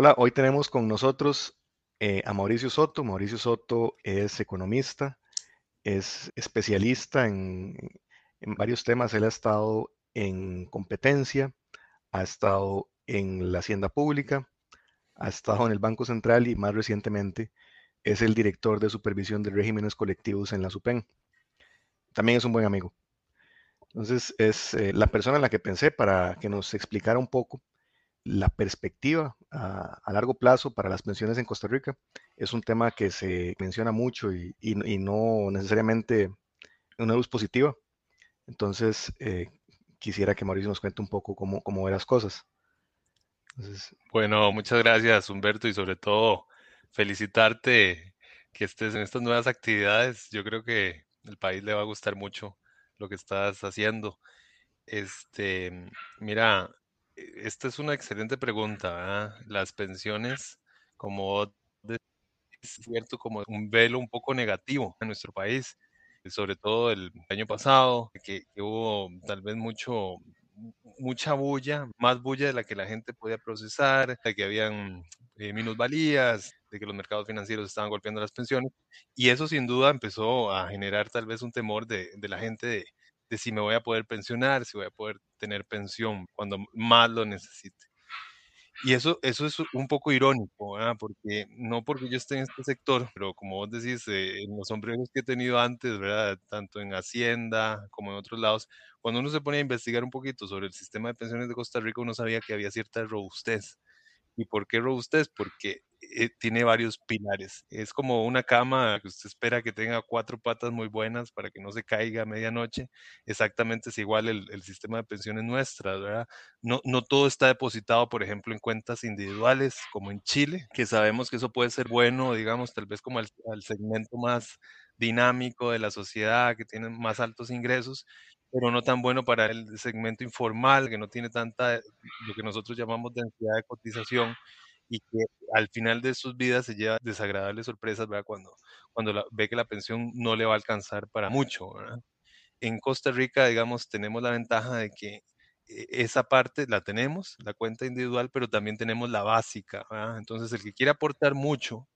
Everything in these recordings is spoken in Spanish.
Hola, hoy tenemos con nosotros eh, a Mauricio Soto. Mauricio Soto es economista, es especialista en, en varios temas. Él ha estado en competencia, ha estado en la hacienda pública, ha estado en el Banco Central y más recientemente es el director de supervisión de regímenes colectivos en la SUPEN. También es un buen amigo. Entonces es eh, la persona en la que pensé para que nos explicara un poco la perspectiva a, largo plazo para las pensiones en Costa Rica. Es un tema que se menciona mucho y, no necesariamente una luz positiva. Entonces, eh, quisiera que Mauricio nos cuente un poco cómo, cómo ve las cosas. Bueno, muchas gracias Humberto y sobre todo felicitarte que estés en estas nuevas actividades. Yo creo que el país le va a gustar mucho lo que estás haciendo. Este, mira, esta es una excelente pregunta. Las pensiones, como es cierto, como un velo un poco negativo en nuestro país, sobre todo el año pasado, que, hubo tal vez mucho mucha bulla, más bulla de la que la gente podía procesar, de que habían eh, minusvalías, de que los mercados financieros estaban golpeando las pensiones, y eso sin duda empezó a generar tal vez un temor de, de la gente de si me voy a poder pensionar, si voy a poder tener pensión cuando más lo necesite. Y eso, eso es un poco irónico, porque no porque yo esté en este sector, pero como vos decís, eh, en los sombreros que he tenido antes, ¿verdad? tanto en Hacienda como en otros lados, cuando uno se pone a investigar un poquito sobre el sistema de pensiones de Costa Rica, uno sabía que había cierta robustez. ¿Y por qué robustez? Porque eh, tiene varios pilares. Es como una cama que usted espera que tenga cuatro patas muy buenas para que no se caiga a medianoche. Exactamente es igual el, sistema de pensiones nuestras, ¿verdad? No, no todo está depositado, por ejemplo, en cuentas individuales, como en Chile, que sabemos que eso puede ser bueno, digamos, tal vez como al, segmento más dinámico de la sociedad, que tiene más altos ingresos, pero no tan bueno para el segmento informal, que no tiene tanta, lo que nosotros llamamos densidad de cotización y que al final de sus vidas se lleva desagradables sorpresas, ¿verdad? Cuando, cuando ve que la pensión no le va a alcanzar para mucho, ¿verdad? En Costa Rica, digamos, tenemos la ventaja de que eh, esa parte la tenemos, la cuenta individual, pero también tenemos la básica, ¿verdad? Entonces, el que quiere aportar mucho,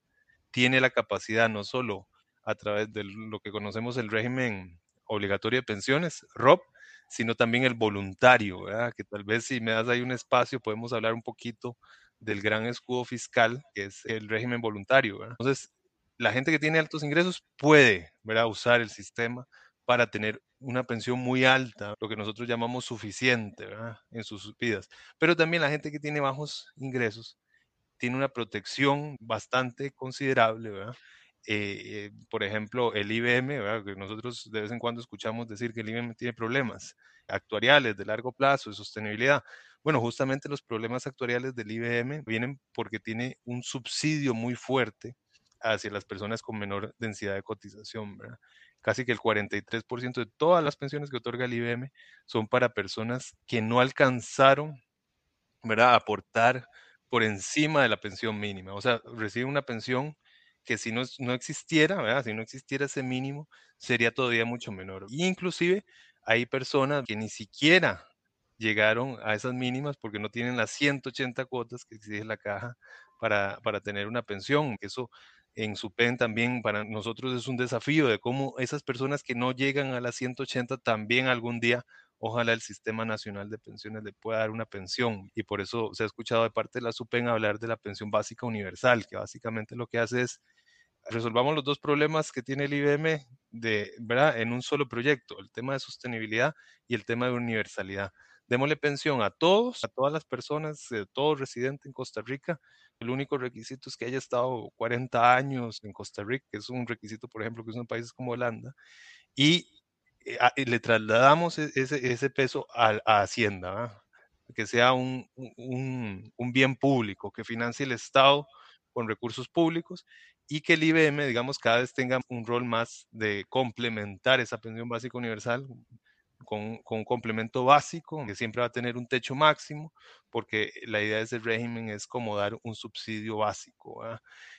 tiene la capacidad no solo a través de lo que conocemos el régimen obligatorio de pensiones, ROP, sino también el voluntario, ¿verdad? que tal vez si me das ahí un espacio podemos hablar un poquito del gran escudo fiscal, que es el régimen voluntario. ¿verdad? Entonces, la gente que tiene altos ingresos puede ¿verdad? usar el sistema para tener una pensión muy alta, lo que nosotros llamamos suficiente ¿verdad? en sus vidas. Pero también la gente que tiene bajos ingresos tiene una protección bastante considerable, ¿verdad? Eh, por ejemplo, el IBM, ¿verdad? que nosotros de vez en cuando escuchamos decir que el IBM tiene problemas actuariales de largo plazo, de sostenibilidad. Bueno, justamente los problemas actuariales del IBM vienen porque tiene un subsidio muy fuerte hacia las personas con menor densidad de cotización. ¿verdad? Casi que el 43% de todas las pensiones que otorga el IBM son para personas que no alcanzaron ¿verdad? a aportar por encima de la pensión mínima. O sea, reciben una pensión que si no, no existiera, si no existiera ese mínimo, sería todavía mucho menor. Y inclusive hay personas que ni siquiera llegaron a esas mínimas porque no tienen las 180 cuotas que exige la caja para, para tener una pensión. Eso en su PEN también para nosotros es un desafío de cómo esas personas que no llegan a las 180 también algún día ojalá el Sistema Nacional de Pensiones le pueda dar una pensión. Y por eso se ha escuchado de parte de la SUPEN hablar de la pensión básica universal, que básicamente lo que hace es resolvamos los dos problemas que tiene el IBM de, ¿verdad? en un solo proyecto, el tema de sostenibilidad y el tema de universalidad. Démosle pensión a todos, a todas las personas, a todo residente en Costa Rica. El único requisito es que haya estado 40 años en Costa Rica, que es un requisito, por ejemplo, que son países como Holanda. Y eh, le trasladamos e, ese, ese peso a, a Hacienda, que sea un, un, un, bien público, que financie el Estado con recursos públicos y que el IBM, digamos, cada vez tenga un rol más de complementar esa pensión básica universal con, con, un complemento básico, que siempre va a tener un techo máximo, porque la idea de ese régimen es como dar un subsidio básico.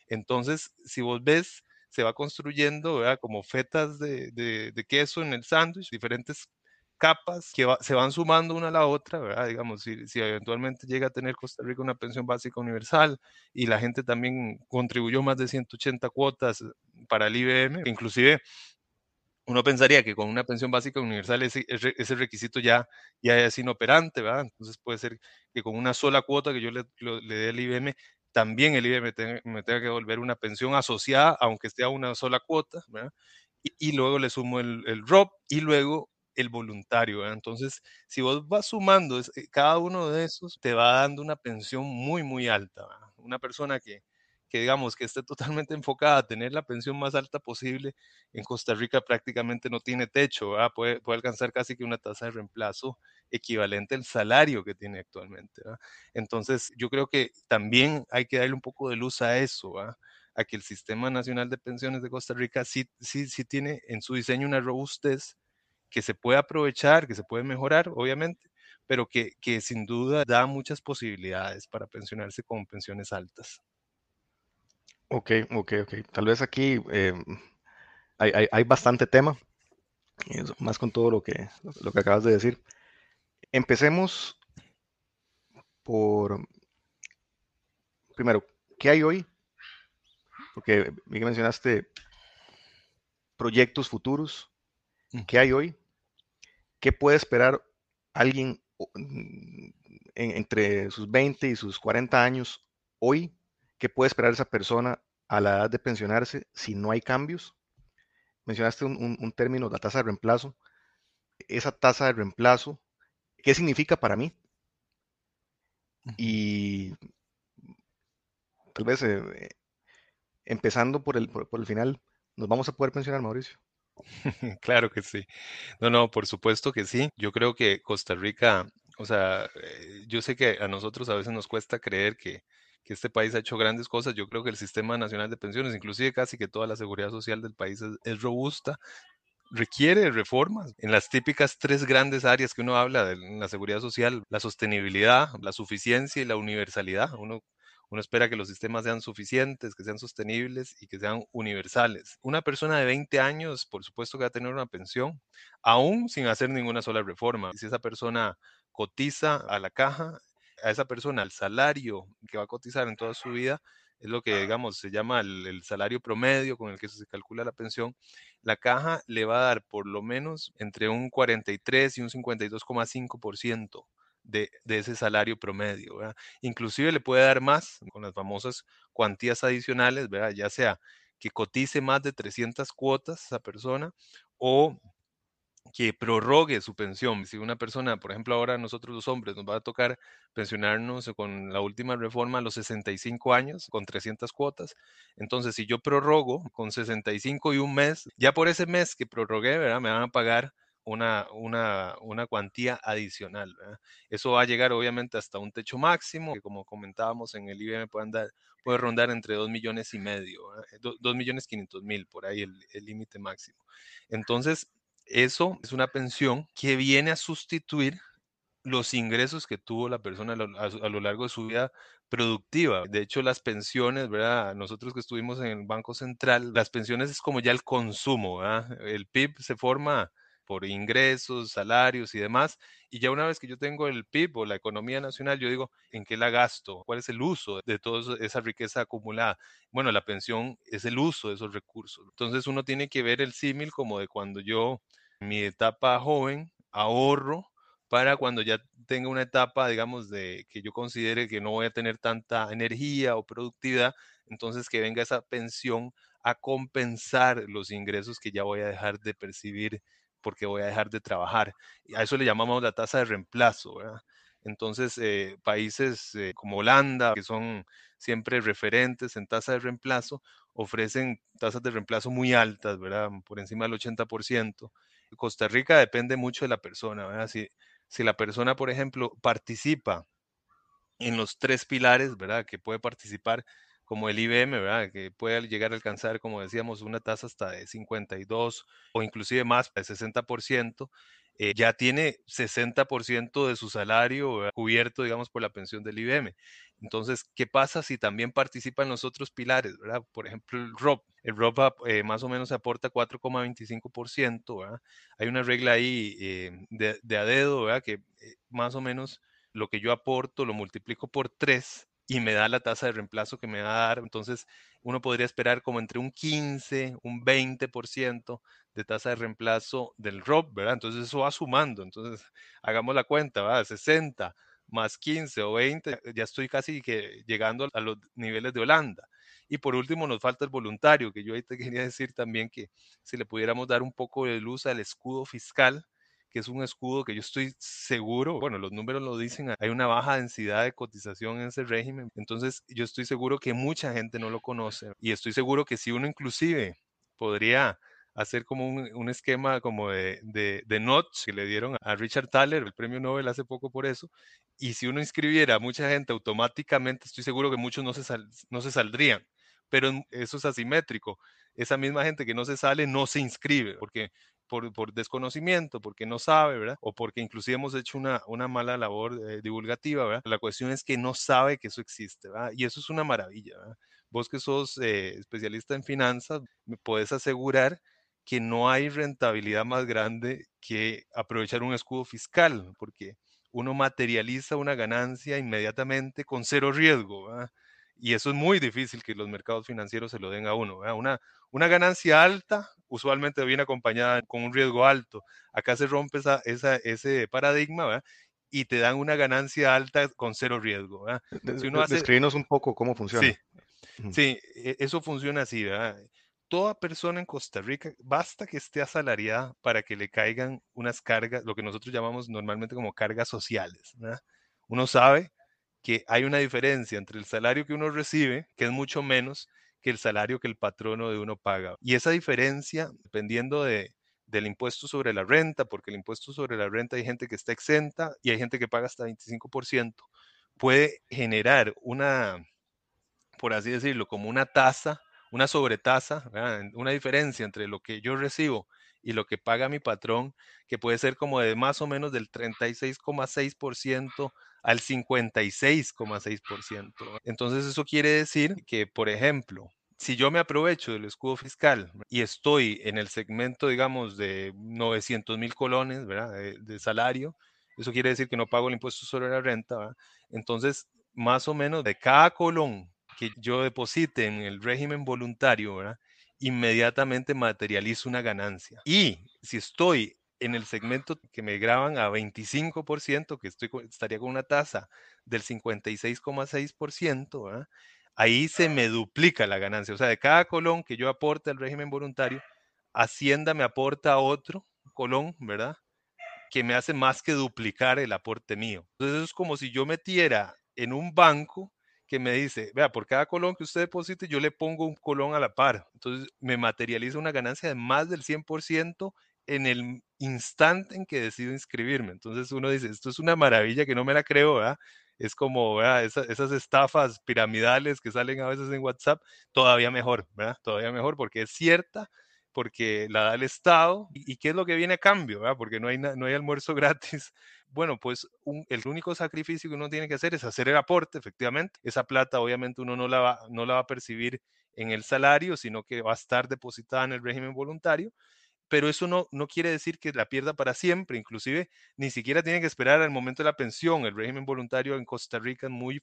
Entonces, si vos ves se va construyendo ¿verdad? como fetas de, de, de queso en el sándwich, diferentes capas que se van sumando una a la otra, ¿verdad? Digamos, si, eventualmente llega a tener Costa Rica una pensión básica universal y la gente también contribuyó más de 180 cuotas para el IBM, inclusive uno pensaría que con una pensión básica universal ese, ese requisito ya, ya es inoperante, ¿verdad? Entonces puede ser que con una sola cuota que yo le, le dé al IBM, también el IBM me tenga que devolver una pensión asociada, aunque esté a una sola cuota. Y, luego le sumo el, el ROP y luego el voluntario. Entonces, si vos vas sumando eh, cada uno de esos, te va dando una pensión muy, muy alta. Una persona que, que digamos que esté totalmente enfocada a tener la pensión más alta posible, en Costa Rica prácticamente no tiene techo, Puede, puede, alcanzar casi que una tasa de reemplazo equivalente al salario que tiene actualmente. Entonces, yo creo que también hay que darle un poco de luz a eso, a que el Sistema Nacional de Pensiones de Costa Rica sí, sí, sí tiene en su diseño una robustez que se puede aprovechar, que se puede mejorar, obviamente, pero que, que sin duda da muchas posibilidades para pensionarse con pensiones altas. Ok, ok, ok. Tal vez aquí eh, hay, hay, bastante tema, más con todo lo que, lo que acabas de decir. Empecemos por, primero, ¿qué hay hoy? Porque mencionaste proyectos futuros. ¿Qué hay hoy? ¿Qué puede esperar alguien entre sus 20 y sus 40 años hoy ¿Qué puede esperar esa persona a la edad de pensionarse si no hay cambios? Mencionaste un, término, la tasa de reemplazo. Esa tasa de reemplazo, ¿qué significa para mí? Y tal vez eh, empezando por el, por, el final, ¿nos vamos a poder pensionar, Mauricio? Claro que sí. No, no, por supuesto que sí. Yo creo que Costa Rica, o sea, eh, yo sé que a nosotros a veces nos cuesta creer que, que este país ha hecho grandes cosas. Yo creo que el Sistema Nacional de Pensiones, inclusive casi que toda la seguridad social del país es, robusta, requiere reformas en las típicas tres grandes áreas que uno habla de la seguridad social, la sostenibilidad, la suficiencia y la universalidad. Uno, uno espera que los sistemas sean suficientes, que sean sostenibles y que sean universales. Una persona de 20 años, por supuesto que va a tener una pensión, aún sin hacer ninguna sola reforma. Si esa persona cotiza a la caja, a esa persona el salario que va a cotizar en toda su vida, es lo que, digamos, se llama el, salario promedio con el que se calcula la pensión, la caja le va a dar por lo menos entre un 43 y un 52,5% de, ese salario promedio. Inclusive le puede dar más con las famosas cuantías adicionales, ¿verdad? ya sea que cotice más de 300 cuotas esa persona o que prorrogue su pensión. Si una persona, por ejemplo, ahora nosotros los hombres nos va a tocar pensionarnos con la última reforma a los 65 años, con 300 cuotas, entonces si yo prorrogo con 65 y un mes, ya por ese mes que prorrogué, ¿verdad? Me van a pagar una, una, una cuantía adicional. Eso va a llegar obviamente hasta un techo máximo, que como comentábamos en el IBM puede, rondar entre 2 millones y medio, 2 millones 500 mil, por ahí el límite máximo. Entonces, eso es una pensión que viene a sustituir los ingresos que tuvo la persona a lo, largo de su vida productiva. De hecho, las pensiones, ¿verdad? Nosotros que estuvimos en el Banco Central, las pensiones es como ya el consumo. El PIB se forma por ingresos, salarios y demás. Y ya una vez que yo tengo el PIB o la economía nacional, yo digo, ¿en qué la gasto? ¿Cuál es el uso de toda esa riqueza acumulada? Bueno, la pensión es el uso de esos recursos. Entonces uno tiene que ver el símil como de cuando yo, en mi etapa joven, ahorro para cuando ya tenga una etapa, digamos, de que yo considere que no voy a tener tanta energía o productividad, entonces que venga esa pensión a compensar los ingresos que ya voy a dejar de percibir porque voy a dejar de trabajar. A eso le llamamos la tasa de reemplazo. Entonces, eh, países eh, como Holanda, que son siempre referentes en tasa de reemplazo, ofrecen tasas de reemplazo muy altas, ¿verdad? Por encima del 80%. Costa Rica depende mucho de la persona, ¿verdad? Si, si la persona, por ejemplo, participa en los tres pilares, ¿verdad? Que puede participar como el IBM, ¿verdad? Que puede llegar a alcanzar, como decíamos, una tasa hasta de 52 o inclusive más, de 60%. eh, ya tiene 60% de su salario cubierto, digamos, por la pensión del IBM. Entonces, ¿qué pasa si también participan los otros pilares, ¿verdad? Por ejemplo, el ROP. El ROP eh, más o menos aporta 4,25%, ¿verdad? Hay una regla ahí eh, de, de, a dedo, ¿verdad? Que más o menos lo que yo aporto lo multiplico por 3 y me da la tasa de reemplazo que me va a dar. Entonces, uno podría esperar como entre un 15, un 20% de tasa de reemplazo del ROP, ¿verdad? Entonces, eso va sumando. Entonces, hagamos la cuenta, ¿verdad? 60 más 15 o 20, ya estoy casi que llegando a los niveles de Holanda. Y por último, nos falta el voluntario, que yo ahí te quería decir también que si le pudiéramos dar un poco de luz al escudo fiscal, que es un escudo que yo estoy seguro, bueno, los números lo dicen, hay una baja densidad de cotización en ese régimen, entonces yo estoy seguro que mucha gente no lo conoce y estoy seguro que si uno inclusive podría hacer como un, esquema como de, de, notch que le dieron a Richard Thaler, el premio Nobel hace poco por eso, y si uno inscribiera a mucha gente automáticamente, estoy seguro que muchos no se, no se saldrían, pero eso es asimétrico. Esa misma gente que no se sale no se inscribe, porque por, desconocimiento, porque no sabe, ¿verdad? O porque inclusive hemos hecho una, mala labor eh, divulgativa, ¿verdad? La cuestión es que no sabe que eso existe, ¿verdad? Y eso es una maravilla, ¿verdad? Vos que sos eh, especialista en finanzas, me puedes asegurar que no hay rentabilidad más grande que aprovechar un escudo fiscal, porque uno materializa una ganancia inmediatamente con cero riesgo, ¿verdad? Y eso es muy difícil que los mercados financieros se lo den a uno. Una, una ganancia alta usualmente viene acompañada con un riesgo alto. Acá se rompe esa, esa, ese paradigma ¿verdad? y te dan una ganancia alta con cero riesgo. ¿verdad? Si uno hace... un poco cómo funciona. Sí, sí, e, eso funciona así. ¿verdad? Toda persona en Costa Rica, basta que esté asalariada para que le caigan unas cargas, lo que nosotros llamamos normalmente como cargas sociales. ¿verdad? Uno sabe que hay una diferencia entre el salario que uno recibe, que es mucho menos que el salario que el patrono de uno paga. Y esa diferencia, dependiendo de, del impuesto sobre la renta, porque el impuesto sobre la renta hay gente que está exenta y hay gente que paga hasta 25%, puede generar una, por así decirlo, como una tasa, una sobretasa, una diferencia entre lo que yo recibo y lo que paga mi patrón, que puede ser como de más o menos del 36,6% al 56,6%. Entonces eso quiere decir que, por ejemplo, si yo me aprovecho del escudo fiscal y estoy en el segmento, digamos, de 900 mil colones ¿verdad? De, salario, eso quiere decir que no pago el impuesto sobre la renta. ¿verdad? Entonces, más o menos de cada colón que yo deposite en el régimen voluntario, ¿verdad? inmediatamente materializo una ganancia. Y si estoy en el segmento que me graban a 25%, que estoy, estaría con una tasa del 56,6%, ahí se me duplica la ganancia. O sea, de cada colón que yo aporte al régimen voluntario, Hacienda me aporta otro colón, ¿verdad? Que me hace más que duplicar el aporte mío. Entonces es como si yo metiera en un banco que me dice, vea, por cada colón que usted deposite, yo le pongo un colón a la par. Entonces me materializa una ganancia de más del 100% en el instante en que decido inscribirme. Entonces uno dice, esto es una maravilla que no me la creo, ¿verdad? Es como ¿verdad? esas estafas piramidales que salen a veces en WhatsApp, todavía mejor, ¿verdad? Todavía mejor porque es cierta, porque la da el Estado. ¿Y, qué es lo que viene a cambio? ¿verdad? Porque no hay, no hay almuerzo gratis. Bueno, pues el único sacrificio que uno tiene que hacer es hacer el aporte, efectivamente. Esa plata obviamente uno no la va, no la va a percibir en el salario, sino que va a estar depositada en el régimen voluntario pero eso no, no quiere decir que la pierda para siempre, inclusive ni siquiera tiene que esperar al momento de la pensión. El régimen voluntario en Costa Rica es muy,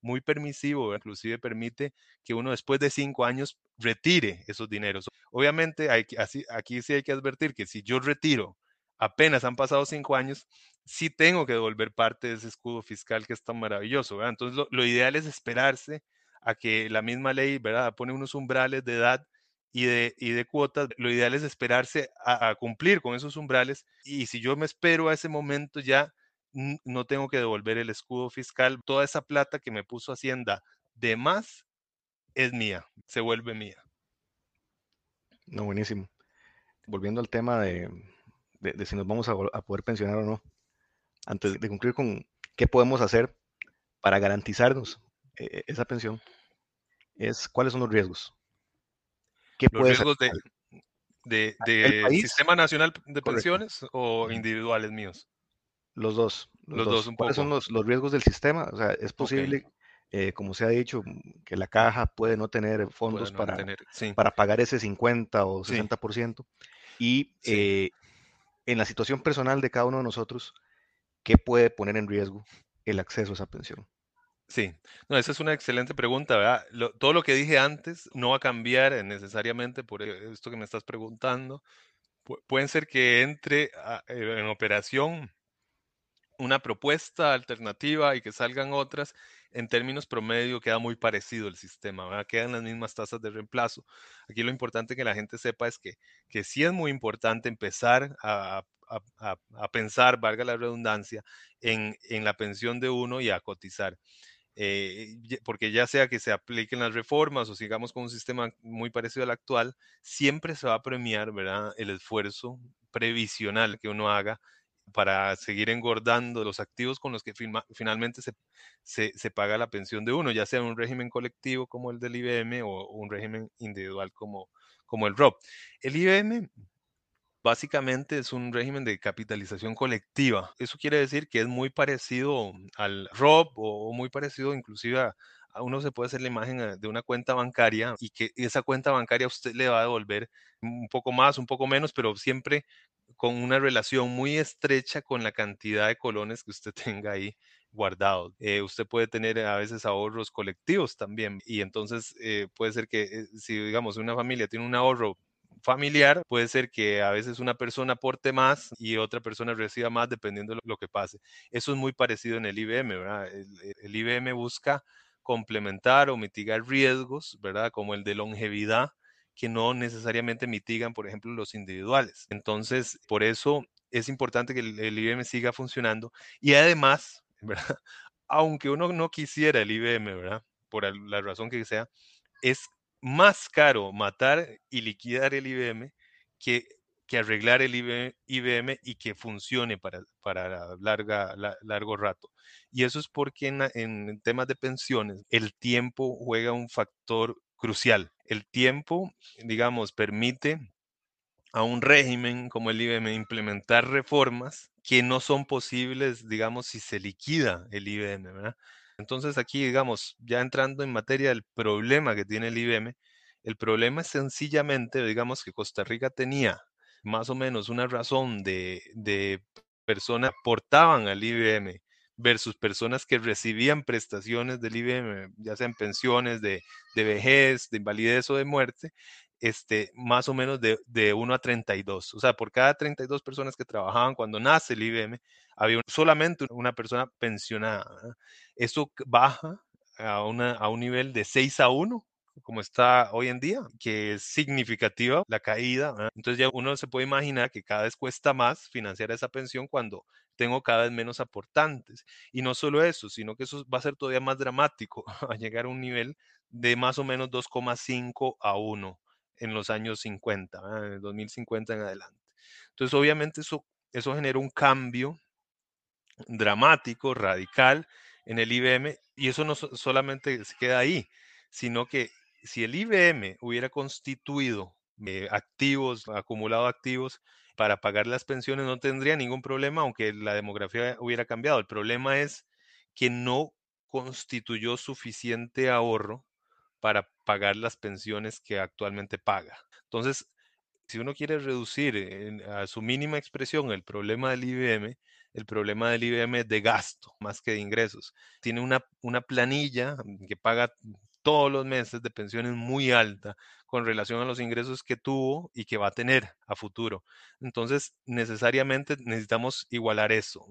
muy permisivo, inclusive permite que uno después de cinco años retire esos dineros. Obviamente hay, aquí sí hay que advertir que si yo retiro apenas han pasado cinco años, sí tengo que devolver parte de ese escudo fiscal que es tan maravilloso. Entonces lo, lo ideal es esperarse a que la misma ley ¿verdad? pone unos umbrales de edad y de, y de cuotas, lo ideal es esperarse a, cumplir con esos umbrales y si yo me espero a ese momento ya no tengo que devolver el escudo fiscal, toda esa plata que me puso Hacienda de más es mía, se vuelve mía. No, buenísimo. Volviendo al tema de, de, si nos vamos a, a, poder pensionar o no, antes de concluir con qué podemos hacer para garantizarnos eh, esa pensión, es cuáles son los riesgos. ¿Qué los riesgos de, ¿De, de Sistema Nacional de Pensiones o individuales míos? Los dos. Los, dos. ¿Cuáles son los, riesgos del sistema? O sea, es posible, eh, como se ha dicho, que la caja puede no tener fondos para, para pagar ese 50 o 60%. Y eh, en la situación personal de cada uno de nosotros, ¿qué puede poner en riesgo el acceso a esa pensión? Sí, no, esa es una excelente pregunta, todo lo que dije antes no va a cambiar necesariamente por e, esto que me estás preguntando. pueden ser que entre eh, en operación una propuesta alternativa y que salgan otras, en términos promedio queda muy parecido el sistema, quedan las mismas tasas de reemplazo. Aquí lo importante que la gente sepa es que, que sí es muy importante empezar a, pensar, valga la redundancia, en, en la pensión de uno y a cotizar. Eh, porque ya sea que se apliquen las reformas o sigamos con un sistema muy parecido al actual, siempre se va a premiar ¿verdad? el esfuerzo previsional que uno haga para seguir engordando los activos con los que finalmente se, se, paga la pensión de uno, ya sea un régimen colectivo como el del IBM o un régimen individual como, como el ROP. El IBM básicamente es un régimen de capitalización colectiva. Eso quiere decir que es muy parecido al ROP o muy parecido inclusive a, uno se puede hacer la imagen eh, de una cuenta bancaria y que esa cuenta bancaria a usted le va a devolver un poco más, un poco menos, pero siempre con una relación muy estrecha con la cantidad de colones que usted tenga ahí guardados. Eh, usted puede tener a veces ahorros colectivos también y entonces eh, puede ser que si digamos una familia tiene un ahorro familiar, puede ser que a veces una persona aporte más y otra persona reciba más dependiendo de lo que pase. Eso es muy parecido en el IBM, ¿verdad? El, IBM busca complementar o mitigar riesgos, ¿verdad? Como el de longevidad, que no necesariamente mitigan, por ejemplo, los individuales. Entonces, por eso es importante que el, el IBM siga funcionando y además, ¿verdad? Aunque uno no quisiera el IBM, ¿verdad? Por la razón que sea, es más caro matar y liquidar el IBM que, que arreglar el IBM, y que funcione para, para larga, largo rato. Y eso es porque en, en temas de pensiones el tiempo juega un factor crucial. El tiempo, digamos, permite a un régimen como el IBM implementar reformas que no son posibles, digamos, si se liquida el IBM. Entonces aquí, digamos, ya entrando en materia del problema que tiene el IBM, el problema es sencillamente, digamos, que Costa Rica tenía más o menos una razón de, de personas que aportaban al IBM versus personas que recibían prestaciones del IBM, ya sean pensiones de, de vejez, de invalidez o de muerte, este, más o menos de, de 1 a 32. O sea, por cada 32 personas que trabajaban cuando nace el IBM, había solamente una persona pensionada. Eso baja a, una, a un nivel de 6 a 1 como está hoy en día, que es significativa la caída. Entonces ya uno se puede imaginar que cada vez cuesta más financiar esa pensión cuando tengo cada vez menos aportantes. Y no solo eso, sino que eso va a ser todavía más dramático, a llegar a un nivel de más o menos 2,5 a 1 en los años 50, en el 2050 en adelante. Entonces, obviamente eso, eso genera un cambio dramático, radical en el IBM, y eso no solamente se queda ahí, sino que si el IBM hubiera constituido eh, activos, acumulado activos para pagar las pensiones, no tendría ningún problema, aunque la demografía hubiera cambiado. El problema es que no constituyó suficiente ahorro para pagar las pensiones que actualmente paga. Entonces, si uno quiere reducir a su mínima expresión el problema del IBM, el problema del IBM es de gasto más que de ingresos. Tiene una, una planilla que paga todos los meses de pensiones muy alta con relación a los ingresos que tuvo y que va a tener a futuro. Entonces, necesariamente necesitamos igualar eso.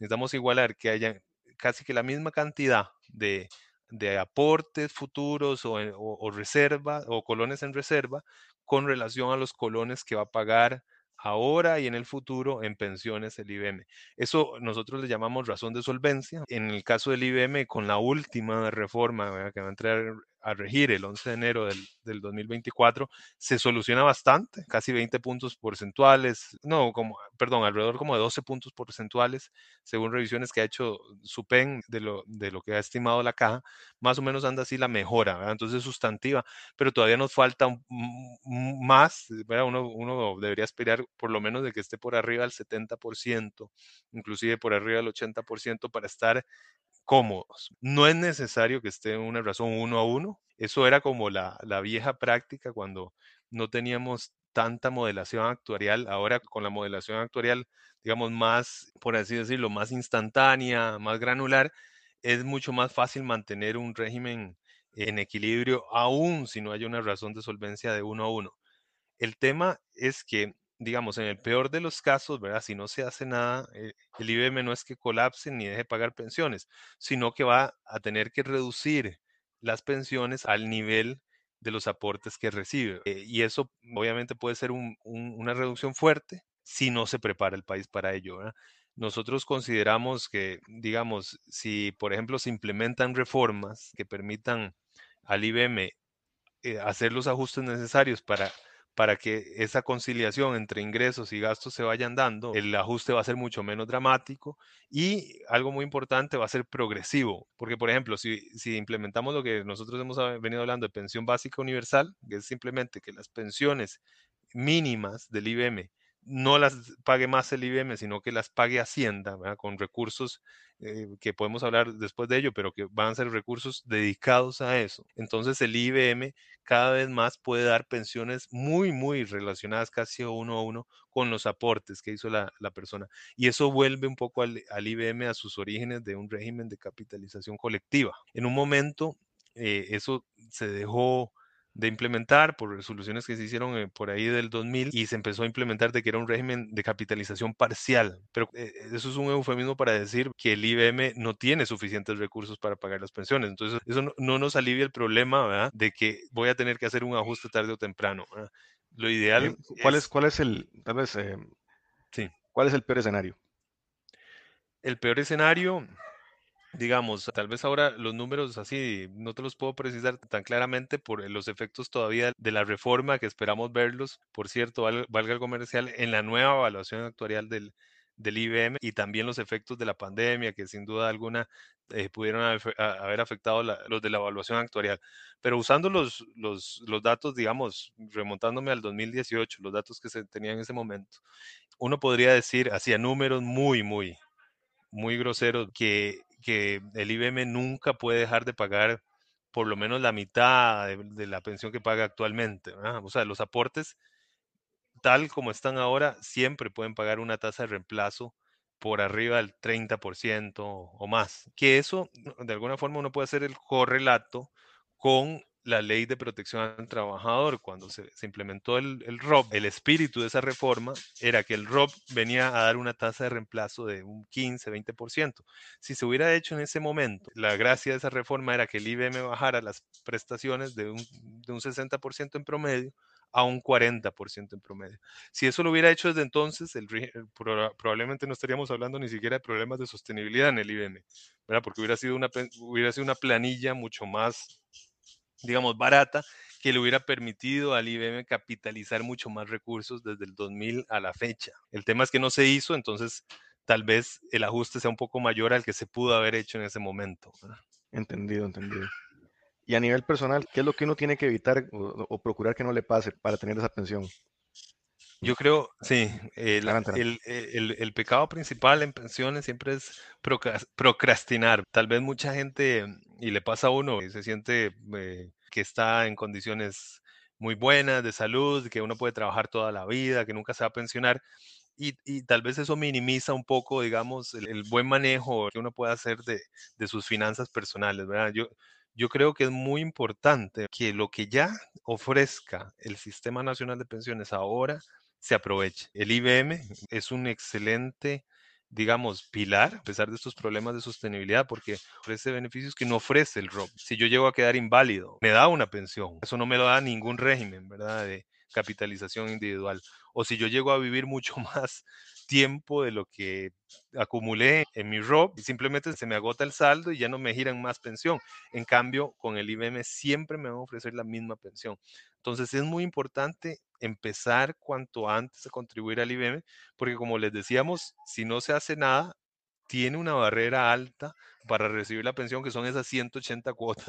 Necesitamos igualar que haya casi que la misma cantidad de, de aportes futuros o, o, reserva o colones en reserva con relación a los colones que va a pagar ahora y en el futuro en pensiones el IBM. Eso nosotros le llamamos razón de solvencia. En el caso del IBM, con la última reforma que va a entrar a regir el 11 de enero del, del, 2024, se soluciona bastante, casi 20 puntos porcentuales, no, como, perdón, alrededor como de 12 puntos porcentuales, según revisiones que ha hecho SUPEN de lo, de lo que ha estimado la caja, más o menos anda así la mejora, entonces sustantiva, pero todavía nos falta más. Uno, uno debería esperar por lo menos de que esté por arriba del 70%, inclusive por arriba del 80% para estar cómodos. No es necesario que esté una razón uno a uno. Eso era como la, la vieja práctica cuando no teníamos tanta modelación actuarial. Ahora con la modelación actuarial, digamos, más, por así decirlo, más instantánea, más granular, es mucho más fácil mantener un régimen en equilibrio, aún si no hay una razón de solvencia de uno a uno. El tema es que digamos, en el peor de los casos, ¿verdad? Si no se hace nada, eh, el IBM no es que colapse ni deje de pagar pensiones, sino que va a tener que reducir las pensiones al nivel de los aportes que recibe. Eh, y eso obviamente puede ser una reducción fuerte si no se prepara el país para ello. Nosotros consideramos que, digamos, si por ejemplo se implementan reformas que permitan al IBM eh, hacer los ajustes necesarios para para que esa conciliación entre ingresos y gastos se vayan dando, el ajuste va a ser mucho menos dramático y algo muy importante va a ser progresivo, porque por ejemplo, si, si implementamos lo que nosotros hemos venido hablando de pensión básica universal, que es simplemente que las pensiones mínimas del IBM no las pague más el IBM, sino que las pague Hacienda, con recursos eh, que podemos hablar después de ello, pero que van a ser recursos dedicados a eso. Entonces el IBM cada vez más puede dar pensiones muy, muy relacionadas casi uno a uno con los aportes que hizo la, la persona. Y eso vuelve un poco al, al, IBM a sus orígenes de un régimen de capitalización colectiva. En un momento eh, eso se dejó de implementar por resoluciones que se hicieron eh, por ahí del 2000 y se empezó a implementar de que era un régimen de capitalización parcial. Pero eh, eso es un eufemismo para decir que el IBM no tiene suficientes recursos para pagar las pensiones. Entonces, eso no, nos alivia el problema ¿verdad? de que voy a tener que hacer un ajuste tarde o temprano. Lo ideal. Eh, ¿Cuál es, cuál es el, tal vez, sí. cuál es el peor escenario? El peor escenario, digamos, tal vez ahora los números así no te los puedo precisar tan claramente por los efectos todavía de la reforma que esperamos verlos, por cierto, valga el comercial, en la nueva evaluación actuarial del, del IBM y también los efectos de la pandemia que sin duda alguna eh, pudieron haber afectado los de la evaluación actuarial. Pero usando los, los, los datos, digamos, remontándome al 2018, los datos que se tenían en ese momento, uno podría decir, hacia números muy, muy, muy groseros, que que el IBM nunca puede dejar de pagar por lo menos la mitad de, la pensión que paga actualmente. O sea, los aportes, tal como están ahora, siempre pueden pagar una tasa de reemplazo por arriba del 30% o más. Que eso, de alguna forma, uno puede hacer el correlato con la ley de protección al trabajador, cuando se, implementó el, el, ROB, el espíritu de esa reforma era que el ROB venía a dar una tasa de reemplazo de un 15, 20%. Si se hubiera hecho en ese momento, la gracia de esa reforma era que el IBM bajara las prestaciones de un, de un 60% en promedio a un 40% en promedio. Si eso lo hubiera hecho desde entonces, probablemente no estaríamos hablando ni siquiera de problemas de sostenibilidad en el IBM, porque hubiera sido una, hubiera sido una planilla mucho más digamos, barata, que le hubiera permitido al IBM capitalizar mucho más recursos desde el 2000 a la fecha. El tema es que no se hizo, entonces tal vez el ajuste sea un poco mayor al que se pudo haber hecho en ese momento. Entendido, entendido. Y a nivel personal, ¿qué es lo que uno tiene que evitar o, procurar que no le pase para tener esa pensión? Yo creo, sí, el, el, el, pecado principal en pensiones siempre es procrastinar. Tal vez mucha gente, y le pasa a uno, y se siente eh, que está en condiciones muy buenas de salud, que uno puede trabajar toda la vida, que nunca se va a pensionar. Y, tal vez eso minimiza un poco, digamos, el, buen manejo que uno puede hacer de, de sus finanzas personales, ¿verdad? Yo, yo creo que es muy importante que lo que ya ofrezca el Sistema Nacional de Pensiones ahora se aproveche. El IBM es un excelente, digamos, pilar, a pesar de estos problemas de sostenibilidad, porque ofrece beneficios que no ofrece el ROB. Si yo llego a quedar inválido, me da una pensión. Eso no me lo da ningún régimen, ¿verdad? De capitalización individual. O si yo llego a vivir mucho más tiempo de lo que acumulé en mi ROP simplemente se me agota el saldo y ya no me giran más pensión. En cambio, con el IBM siempre me van a ofrecer la misma pensión. Entonces es muy importante empezar cuanto antes a contribuir al IBM, porque como les decíamos, si no se hace nada, tiene una barrera alta para recibir la pensión, que son esas 180 cuotas.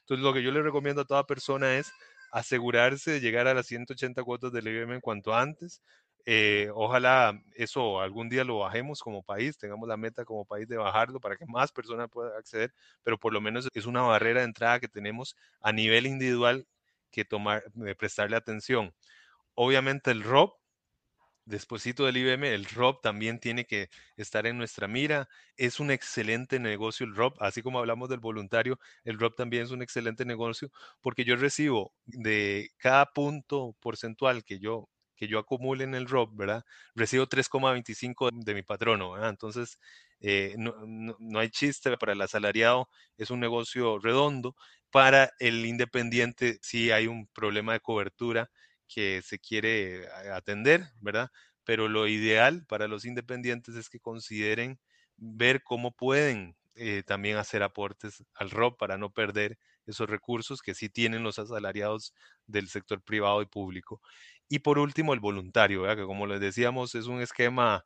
Entonces, lo que yo le recomiendo a toda persona es asegurarse de llegar a las 180 cuotas del IBM cuanto antes. Eh, ojalá eso algún día lo bajemos como país, tengamos la meta como país de bajarlo para que más personas puedan acceder, pero por lo menos es una barrera de entrada que tenemos a nivel individual que tomar, de prestarle atención. Obviamente el ROP despuésito del IBM, el ROP también tiene que estar en nuestra mira. Es un excelente negocio el ROP, así como hablamos del voluntario, el ROP también es un excelente negocio porque yo recibo de cada punto porcentual que yo que yo acumule en el ROP, ¿verdad? Recibo 3,25 de mi patrono, ¿verdad? Entonces, eh, no, no, hay chiste para el asalariado, es un negocio redondo. Para el independiente sí hay un problema de cobertura que se quiere atender, ¿verdad? Pero lo ideal para los independientes es que consideren ver cómo pueden eh, también hacer aportes al ROP para no perder esos recursos que sí tienen los asalariados del sector privado y público. Y por último, el voluntario, que como les decíamos, es un esquema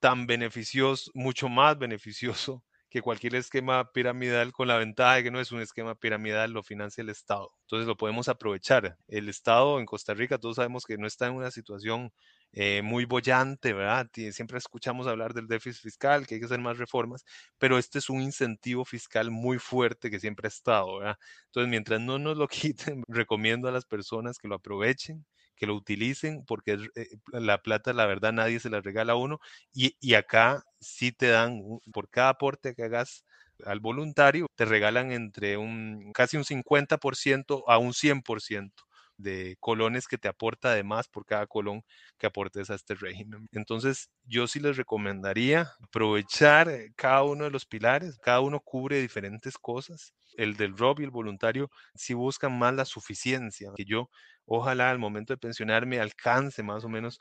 tan beneficioso, mucho más beneficioso que cualquier esquema piramidal con la ventaja de que no es un esquema piramidal, lo financia el Estado. Entonces lo podemos aprovechar. El Estado en Costa Rica, todos sabemos que no está en una situación eh, muy bollante, ¿verdad? Siempre escuchamos hablar del déficit fiscal, que hay que hacer más reformas, pero este es un incentivo fiscal muy fuerte que siempre ha estado, ¿verdad? Entonces, mientras no nos lo quiten, recomiendo a las personas que lo aprovechen, que lo utilicen, porque eh, la plata, la verdad, nadie se la regala a uno. Y, y acá sí te dan, por cada aporte que hagas al voluntario, te regalan entre un casi un 50% a un 100% de colones que te aporta además por cada colón que aportes a este régimen. Entonces, yo sí les recomendaría aprovechar eh, cada uno de los pilares, cada uno cubre diferentes cosas. El del ROB y el voluntario si buscan más la suficiencia, que yo ojalá al momento de pensionarme alcance más o menos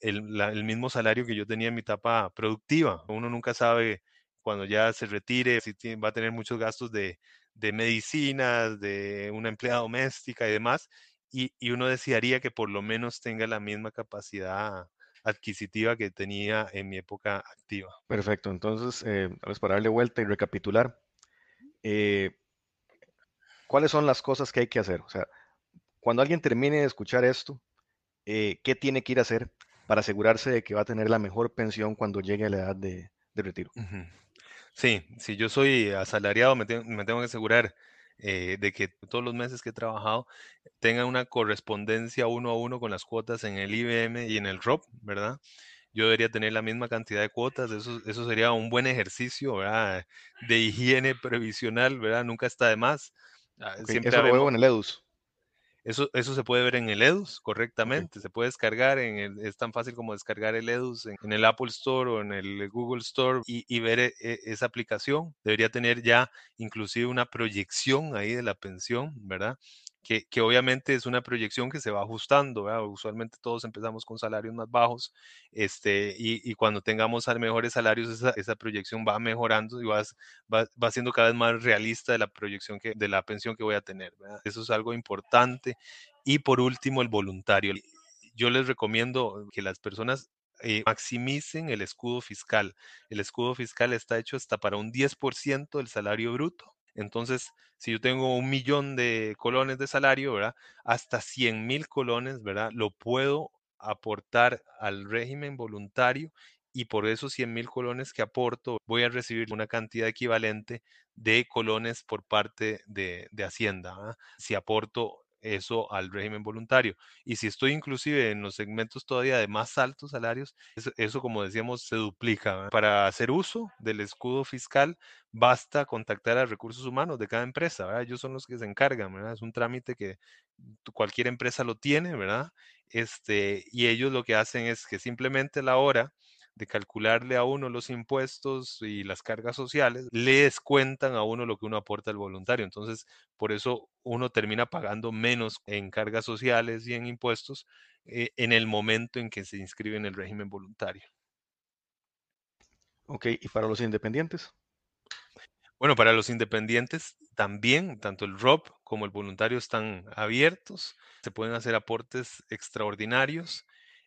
el, el mismo salario que yo tenía en mi etapa productiva. Uno nunca sabe cuando ya se retire, si va a tener muchos gastos de, de medicinas, de una empleada doméstica y demás, y, uno desearía que por lo menos tenga la misma capacidad adquisitiva que tenía en mi época activa. Perfecto, entonces, eh, para darle vuelta y recapitular, eh, ¿cuáles son las cosas que hay que hacer? O sea, cuando alguien termine de escuchar esto, eh, ¿qué tiene que ir a hacer para asegurarse de que va a tener la mejor pensión cuando llegue a la edad de, retiro? Sí, si yo soy asalariado, me, me tengo que asegurar eh, de que todos los meses que he trabajado tenga una correspondencia uno a uno con las cuotas en el IBM y en el ROP, ¿verdad? Yo debería tener la misma cantidad de cuotas, eso, eso sería un buen ejercicio, ¿verdad? De higiene previsional, ¿verdad? Nunca está de más. Ah, siempre eso lo veo en el EDUS. Eso, eso se puede ver en el EDUS correctamente, se puede descargar, en el, es tan fácil como descargar el EDUS en, el Apple Store o en el Google Store y, ver e, e, esa aplicación. Debería tener ya inclusive una proyección ahí de la pensión, ¿verdad? Que, obviamente es una proyección que se va ajustando, usualmente todos empezamos con salarios más bajos, este, y, cuando tengamos mejores salarios, esa, esa, proyección va mejorando y va, va, siendo cada vez más realista de la proyección que, de la pensión que voy a tener. Eso es algo importante. Y por último, el voluntario. Yo les recomiendo que las personas eh, maximicen el escudo fiscal. El escudo fiscal está hecho hasta para un 10% del salario bruto entonces, si yo tengo un millón de colones de salario, ¿verdad? Hasta 100 mil colones, ¿verdad? Lo puedo aportar al régimen voluntario y por esos 100 mil colones que aporto voy a recibir una cantidad equivalente de colones por parte de, Hacienda. Si aporto eso al régimen voluntario. Y si estoy inclusive en los segmentos todavía de más altos salarios, eso, como decíamos se duplica. Para hacer uso del escudo fiscal basta contactar a recursos humanos de cada empresa, ellos son los que se encargan, ¿verdad? es un trámite que cualquier empresa lo tiene, ¿verdad? Este, y ellos lo que hacen es que simplemente la hora de calcularle a uno los impuestos y las cargas sociales, le descuentan a uno lo que uno aporta al voluntario. Entonces, por eso uno termina pagando menos en cargas sociales y en impuestos eh, en el momento en que se inscribe en el régimen voluntario. Ok, ¿y para los independientes? Bueno, para los independientes también, tanto el ROP como el voluntario están abiertos, se pueden hacer aportes extraordinarios.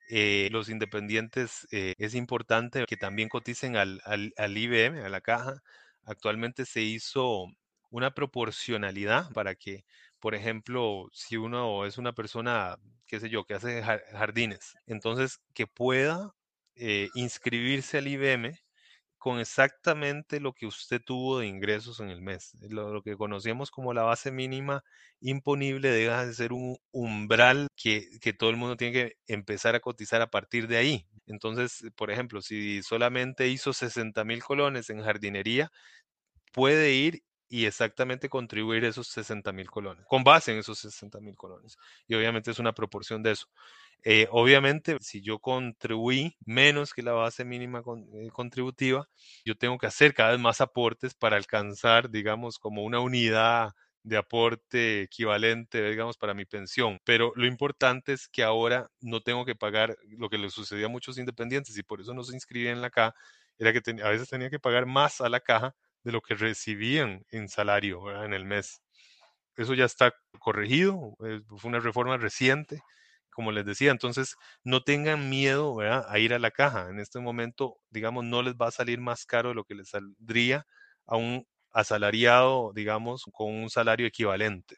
Eh, los independientes eh, es importante que también coticen al, al, al IBM, a la caja. Actualmente se hizo una proporcionalidad para que, por ejemplo, si uno es una persona, qué sé yo, que hace jardines, entonces que pueda eh, inscribirse al IBM con exactamente lo que usted tuvo de ingresos en el mes. Lo, que conocíamos como la base mínima imponible deja de ser un umbral que, que, todo el mundo tiene que empezar a cotizar a partir de ahí. Entonces, por ejemplo, si solamente hizo 60 mil colones en jardinería, puede ir y exactamente contribuir esos 60 mil colones, con base en esos 60 mil colones. Y obviamente es una proporción de eso. Eh, obviamente, si yo contribuí menos que la base mínima eh, contributiva, yo tengo que hacer cada vez más aportes para alcanzar, digamos, como una unidad de aporte equivalente, digamos, para mi pensión. Pero lo importante es que ahora no tengo que pagar lo que le sucedía a muchos independientes y por eso no se inscribían en la caja, era que a veces tenía que pagar más a la caja de lo que recibían en salario en el mes. Eso ya está corregido, fue una reforma reciente, como les decía, entonces no tengan miedo a ir a la caja. En este momento, digamos, no les va a salir más caro de lo que les saldría a un asalariado, digamos, con un salario equivalente.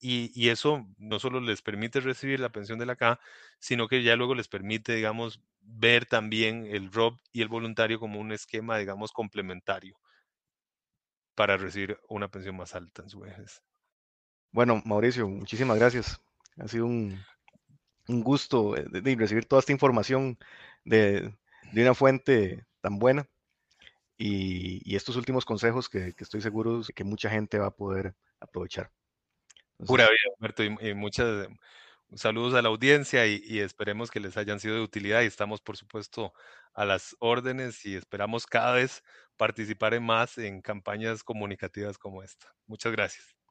Y, y, eso no solo les permite recibir la pensión de la caja, sino que ya luego les permite, digamos, ver también el ROB y el voluntario como un esquema, digamos, complementario para recibir una pensión más alta en su vejez. Bueno, Mauricio, muchísimas gracias. Ha sido un, un gusto de, de recibir toda esta información de, de, una fuente tan buena y, y estos últimos consejos que, que, estoy seguro que mucha gente va a poder aprovechar. Entonces, Pura vida, Humberto, y, y muchas saludos a la audiencia y, esperemos que les hayan sido de utilidad y estamos por supuesto a las órdenes y esperamos cada vez participar en más en campañas comunicativas como esta. Muchas gracias.